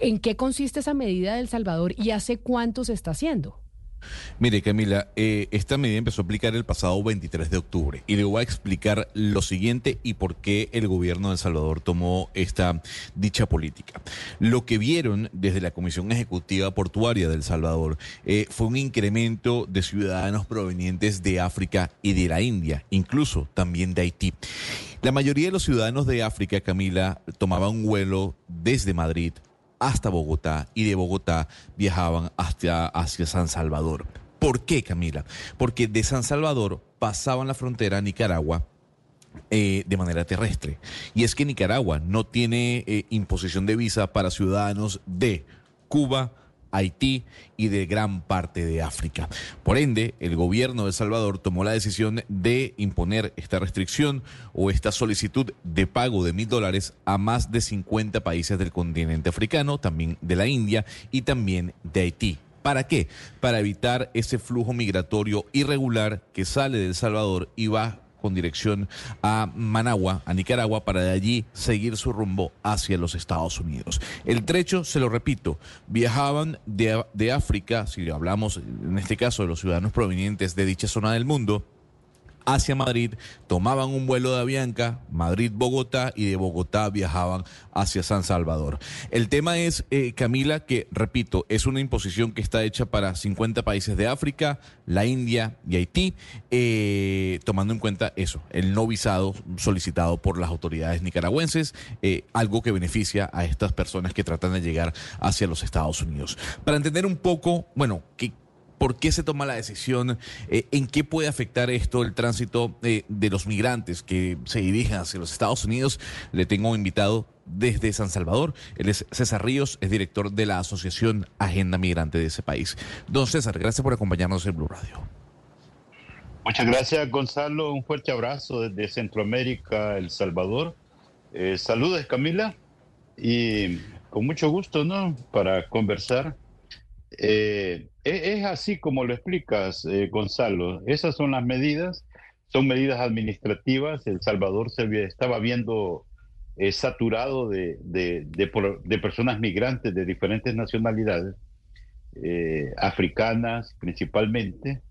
¿En qué consiste esa medida de El Salvador y hace cuánto se está haciendo? Mire, Camila, eh, esta medida empezó a aplicar el pasado 23 de octubre y le voy a explicar lo siguiente y por qué el gobierno de El Salvador tomó esta dicha política. Lo que vieron desde la Comisión Ejecutiva Portuaria de El Salvador eh, fue un incremento de ciudadanos provenientes de África y de la India, incluso también de Haití. La mayoría de los ciudadanos de África, Camila, tomaban un vuelo desde Madrid hasta Bogotá y de Bogotá viajaban hacia, hacia San Salvador. ¿Por qué, Camila? Porque de San Salvador pasaban la frontera a Nicaragua eh, de manera terrestre. Y es que Nicaragua no tiene eh, imposición de visa para ciudadanos de Cuba, Haití y de gran parte de África. Por ende, el gobierno de Salvador tomó la decisión de imponer esta restricción o esta solicitud de pago de mil dólares a más de 50 países del continente africano, también de la India y también de Haití. ¿Para qué? Para evitar ese flujo migratorio irregular que sale de El Salvador y va con dirección a Managua, a Nicaragua, para de allí seguir su rumbo hacia los Estados Unidos. El trecho, se lo repito, viajaban de, de África, si hablamos en este caso de los ciudadanos provenientes de dicha zona del mundo, hacia Madrid, tomaban un vuelo de Avianca, Madrid-Bogotá, y de Bogotá viajaban hacia San Salvador. El tema es, eh, Camila, que, repito, es una imposición que está hecha para 50 países de África, la India y Haití, eh, tomando en cuenta eso, el no visado solicitado por las autoridades nicaragüenses, eh, algo que beneficia a estas personas que tratan de llegar hacia los Estados Unidos. Para entender un poco, bueno, qué ¿Por qué se toma la decisión? Eh, ¿En qué puede afectar esto el tránsito eh, de los migrantes que se dirigen hacia los Estados Unidos? Le tengo invitado desde San Salvador. Él es César Ríos, es director de la Asociación Agenda Migrante de ese país. Don César, gracias por acompañarnos en Blue Radio. Muchas gracias, Gonzalo. Un fuerte abrazo desde Centroamérica, El Salvador. Eh, saludos, Camila. Y con mucho gusto, ¿no? Para conversar eh, e-, es así como lo explicas, eh, Gonzalo. Esas son las medidas, son medidas administrativas. El Salvador se estaba viendo eh, saturado de, de, personas migrantes de diferentes nacionalidades, africanas principalmente,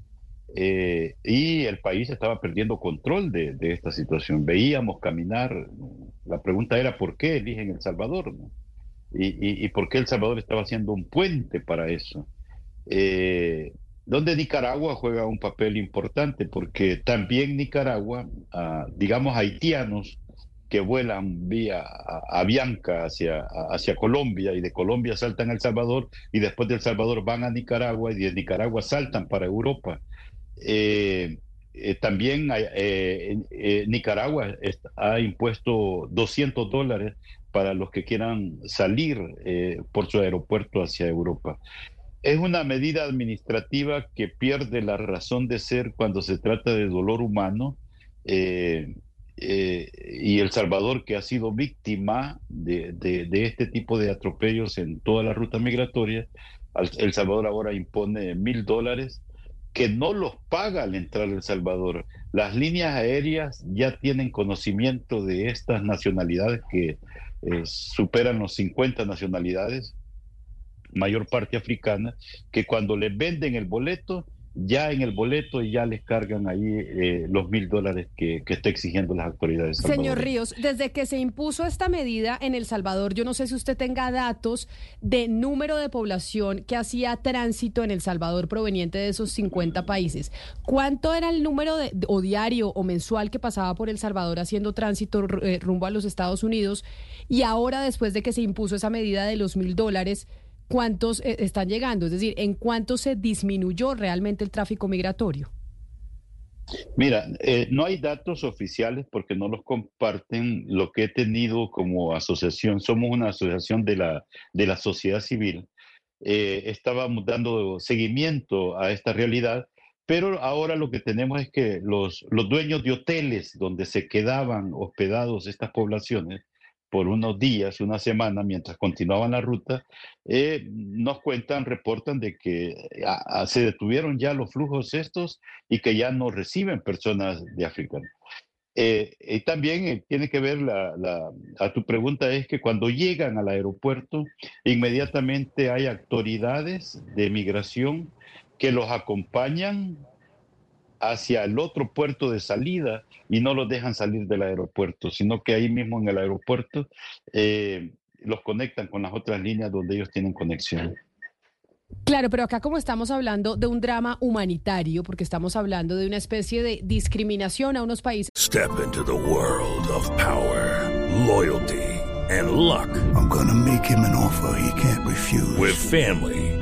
y el país estaba perdiendo control de, esta situación. Veíamos caminar, la pregunta era ¿por qué eligen El Salvador? Y, y, por qué El Salvador estaba haciendo un puente para eso. Eh, donde Nicaragua juega un papel importante, porque también Nicaragua, ah, digamos haitianos que vuelan vía Avianca hacia, hacia Colombia y de Colombia saltan a El Salvador y después de El Salvador van a Nicaragua y de Nicaragua saltan para Europa. Eh, eh, también Nicaragua ha impuesto 200 dólares para los que quieran salir eh, por su aeropuerto hacia Europa. Es una medida administrativa que pierde la razón de ser cuando se trata de dolor humano eh, eh, y El Salvador, que ha sido víctima de, este tipo de atropellos en toda la ruta migratoria, El Salvador ahora impone mil dólares que no los paga al entrar El Salvador. Las líneas aéreas ya tienen conocimiento de estas nacionalidades que eh, superan los 50 nacionalidades, mayor parte africana, que cuando les venden el boleto, ya en el boleto ya les cargan ahí eh, los mil dólares que, que, está exigiendo las autoridades. Señor Ríos, desde que se impuso esta medida en El Salvador, yo no sé si usted tenga datos de número de población que hacía tránsito en El Salvador proveniente de esos 50 países. ¿Cuánto era el número de, o diario o mensual que pasaba por El Salvador haciendo tránsito eh, rumbo a los Estados Unidos? Y ahora, después de que se impuso esa medida de los mil dólares, ¿cuántos eh, están llegando? Es decir, ¿en cuánto se disminuyó realmente el tráfico migratorio? Mira, eh, no hay datos oficiales porque no los comparten. Lo que he tenido como asociación, somos una asociación de la, de la sociedad civil, eh, estábamos dando seguimiento a esta realidad, pero ahora lo que tenemos es que los, los dueños de hoteles donde se quedaban hospedados estas poblaciones por unos días, una semana, mientras continuaban la ruta, eh, nos cuentan, reportan de que se detuvieron ya los flujos estos y que ya no reciben personas de África. Eh, y también eh, tiene que ver la, a tu pregunta es que cuando llegan al aeropuerto, inmediatamente hay autoridades de migración que los acompañan hacia el otro puerto de salida y no los dejan salir del aeropuerto, sino que ahí mismo en el aeropuerto eh, los conectan con las otras líneas donde ellos tienen conexión. Claro, pero acá como estamos hablando de un drama humanitario, porque estamos hablando de una especie de discriminación a unos países. Step into the world of power, loyalty and luck. I'm gonna make him an offer he can't refuse. With family,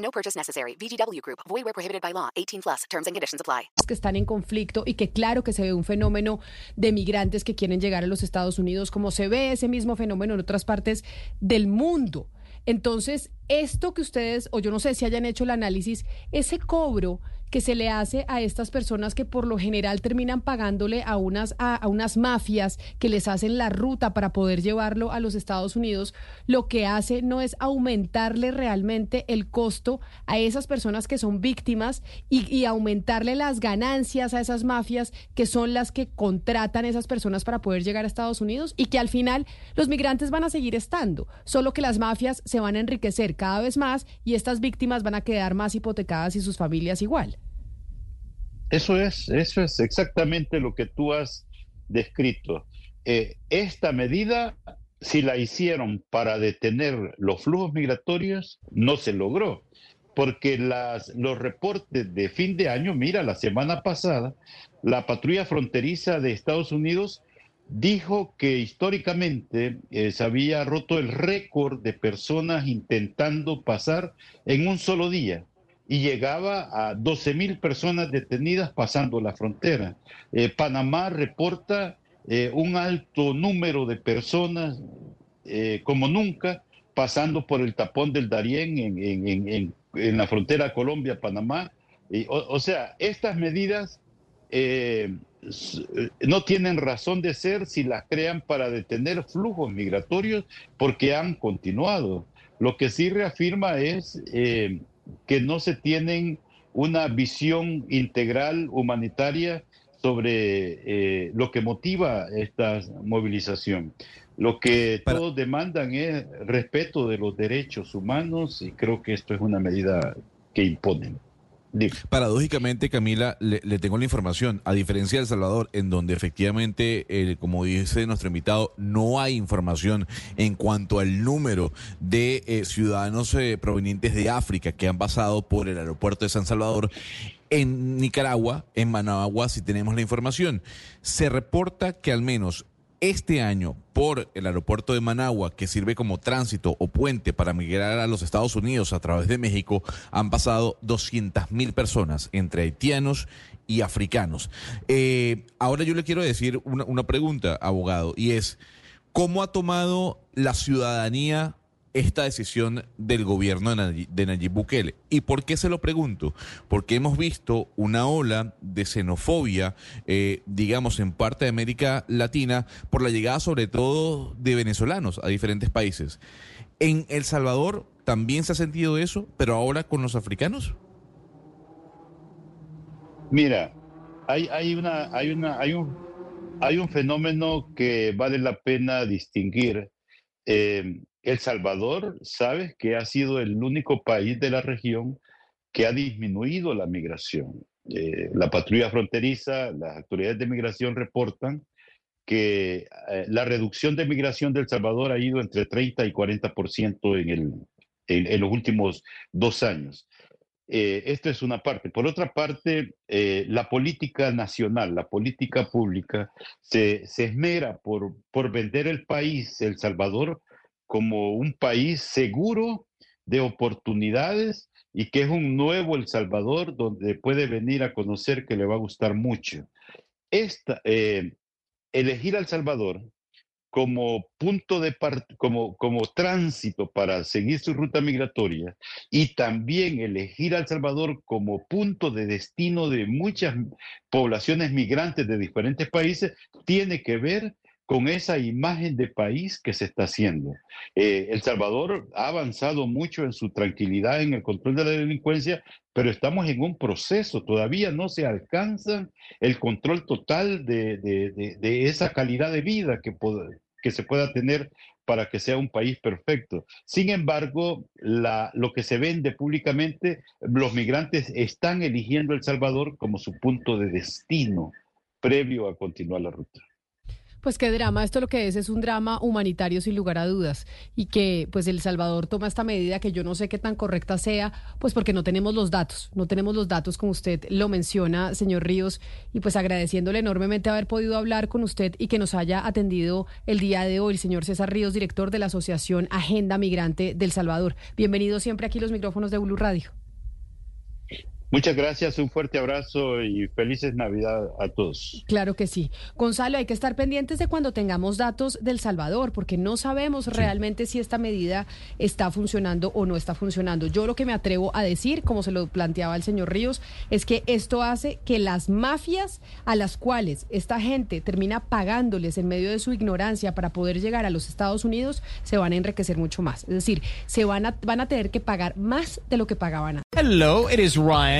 No purchase necessary. VGW Group. Void where prohibited by law. 18 plus. Terms and conditions apply. Que están en conflicto y que claro que se ve un fenómeno de migrantes que quieren llegar a los Estados Unidos, como se ve ese mismo fenómeno en otras partes del mundo. Entonces, esto que ustedes, o yo no sé si hayan hecho el análisis, ese cobro que se le hace a estas personas que por lo general terminan pagándole a unas, a, unas mafias que les hacen la ruta para poder llevarlo a los Estados Unidos, lo que hace no es aumentarle realmente el costo a esas personas que son víctimas y, y aumentarle las ganancias a esas mafias que son las que contratan a esas personas para poder llegar a Estados Unidos y que al final los migrantes van a seguir estando, solo que las mafias se van a enriquecer cada vez más y estas víctimas van a quedar más hipotecadas y sus familias igual. Eso es, eso es exactamente lo que tú has descrito. Eh, esta medida, si la hicieron para detener los flujos migratorios, no se logró, porque las, los reportes de fin de año, mira, la semana pasada, la patrulla fronteriza de Estados Unidos dijo que históricamente eh, se había roto el récord de personas intentando pasar en un solo día y llegaba a 12 mil personas detenidas pasando la frontera. Eh, Panamá reporta eh, un alto número de personas, eh, como nunca, pasando por el tapón del Darién en, la frontera Colombia-Panamá. O, o, sea, estas medidas no tienen razón de ser si las crean para detener flujos migratorios porque han continuado. Lo que sí reafirma es que no se tienen una visión integral humanitaria sobre eh, lo que motiva esta movilización. Lo que todos demandan es respeto de los derechos humanos y creo que esto es una medida que imponen. Paradójicamente, Camila, le, tengo la información. A diferencia de El Salvador, en donde efectivamente, eh, como dice nuestro invitado, no hay información en cuanto al número de eh, ciudadanos eh, provenientes de África que han pasado por el aeropuerto de San Salvador. En Nicaragua, en Managua, sí tenemos la información. Se reporta que al menos este año por el aeropuerto de Managua, que sirve como tránsito o puente para migrar a los Estados Unidos a través de México, han pasado 200 mil personas entre haitianos y africanos. Eh, ahora yo le quiero decir una, una pregunta, abogado, y es, ¿cómo ha tomado la ciudadanía esta decisión del gobierno de Nayib Bukele. ¿Y por qué se lo pregunto? Porque hemos visto una ola de xenofobia, eh, digamos, en parte de América Latina, por la llegada sobre todo de venezolanos a diferentes países. ¿En El Salvador también se ha sentido eso, pero ahora con los africanos? Mira, hay, hay, una, hay, una, hay, un, hay un fenómeno que vale la pena distinguir. Eh, el Salvador, sabes que ha sido el único país de la región que ha disminuido la migración. Eh, la patrulla fronteriza, las autoridades de migración reportan que eh, la reducción de migración del Salvador ha ido entre 30 y 40% en, el, en, los últimos dos años. Eh, esto es una parte. Por otra parte, la política nacional, la política pública, se, se esmera por, por vender el país, El Salvador, como un país seguro de oportunidades y que es un nuevo El Salvador donde puede venir a conocer que le va a gustar mucho. Eh, elegir El Salvador como punto de como, como tránsito para seguir su ruta migratoria y también elegir a El Salvador como punto de destino de muchas poblaciones migrantes de diferentes países, tiene que ver con esa imagen de país que se está haciendo. Eh, el Salvador ha avanzado mucho en su tranquilidad, en el control de la delincuencia, pero estamos en un proceso, todavía no se alcanza el control total de, esa calidad de vida que, que se pueda tener para que sea un país perfecto. Sin embargo, lo que se vende públicamente, los migrantes están eligiendo El Salvador como su punto de destino previo a continuar la ruta. Pues qué drama, esto lo que es es un drama humanitario sin lugar a dudas y que pues El Salvador toma esta medida que yo no sé qué tan correcta sea, pues porque no tenemos los datos, no tenemos los datos como usted lo menciona, señor Ríos, y pues agradeciéndole enormemente haber podido hablar con usted y que nos haya atendido el día de hoy señor César Ríos, director de la Asociación Agenda Migrante del Salvador. Bienvenido siempre aquí los micrófonos de Blue Radio. Muchas gracias, un fuerte abrazo y felices Navidad a todos. Claro que sí. Gonzalo, hay que estar pendientes de cuando tengamos datos del Salvador, porque no sabemos realmente si esta medida está funcionando o no está funcionando. Yo lo que me atrevo a decir, como se lo planteaba el señor Ríos, es que esto hace que las mafias a las cuales esta gente termina pagándoles en medio de su ignorancia para poder llegar a los Estados Unidos, se van a enriquecer mucho más. Es decir, se van a, van a tener que pagar más de lo que pagaban antes. Hello, it is Ryan.